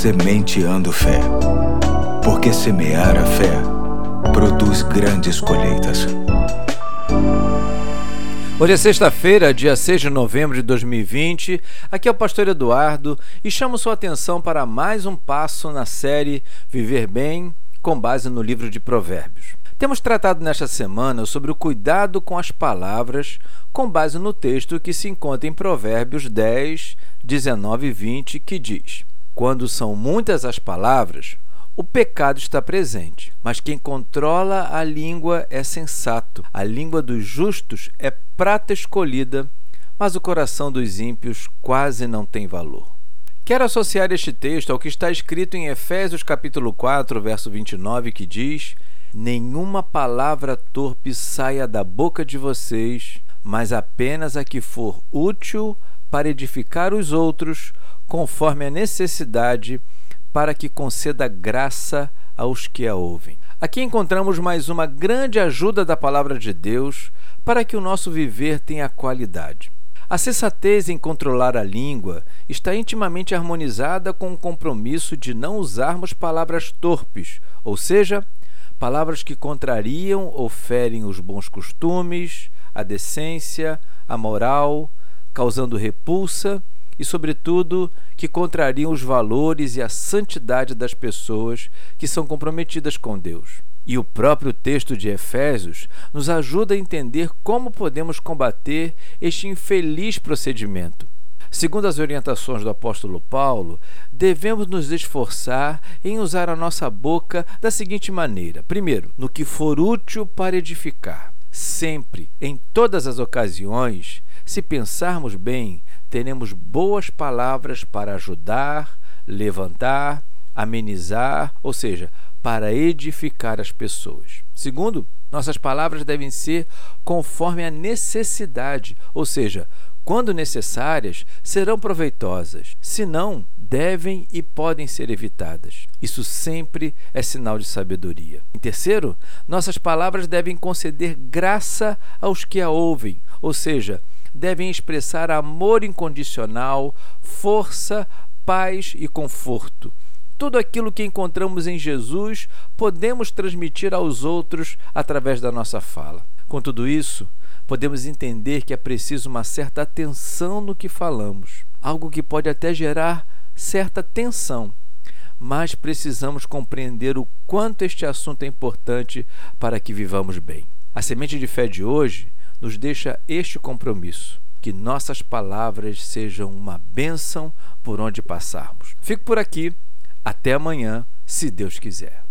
Sementeando Fé. Porque semear a fé produz grandes colheitas. Hoje é sexta-feira, dia 6 de novembro de 2020. Aqui é o pastor Eduardo e chamo sua atenção para mais um passo na série Viver Bem, com base no livro de Provérbios. Temos tratado nesta semana sobre o cuidado com as palavras, com base no texto que se encontra em Provérbios 10, 19 e 20, que diz: Quando são muitas as palavras, o pecado está presente, mas quem controla a língua é sensato. A língua dos justos é prata escolhida, mas o coração dos ímpios quase não tem valor. Quero associar este texto ao que está escrito em Efésios capítulo 4, verso 29, que diz: Nenhuma palavra torpe saia da boca de vocês, mas apenas a que for útil para edificar os outros, conforme a necessidade, para que conceda graça aos que a ouvem. Aqui encontramos mais uma grande ajuda da palavra de Deus para que o nosso viver tenha qualidade. A sensatez em controlar a língua está intimamente harmonizada com o compromisso de não usarmos palavras torpes, ou seja, palavras que contrariam ou ferem os bons costumes, a decência, a moral, causando repulsa e, sobretudo, que contrariam os valores e a santidade das pessoas que são comprometidas com Deus. E o próprio texto de Efésios nos ajuda a entender como podemos combater este infeliz procedimento. Segundo as orientações do apóstolo Paulo, devemos nos esforçar em usar a nossa boca da seguinte maneira: primeiro, no que for útil para edificar. Sempre, em todas as ocasiões, se pensarmos bem, teremos boas palavras para ajudar, levantar, amenizar, ou seja, para edificar as pessoas. Segundo, nossas palavras devem ser conforme a necessidade, ou seja, quando necessárias, serão proveitosas. Se não, devem e podem ser evitadas. Isso sempre é sinal de sabedoria. Em terceiro, nossas palavras devem conceder graça aos que a ouvem, ou seja, devem expressar amor incondicional, força, paz e conforto. Tudo aquilo que encontramos em Jesus podemos transmitir aos outros através da nossa fala. Com tudo isso, podemos entender que é preciso uma certa atenção no que falamos, algo que pode até gerar certa tensão, mas precisamos compreender o quanto este assunto é importante para que vivamos bem. A semente de fé de hoje nos deixa este compromisso: que nossas palavras sejam uma bênção por onde passarmos. Fico por aqui, até amanhã, se Deus quiser.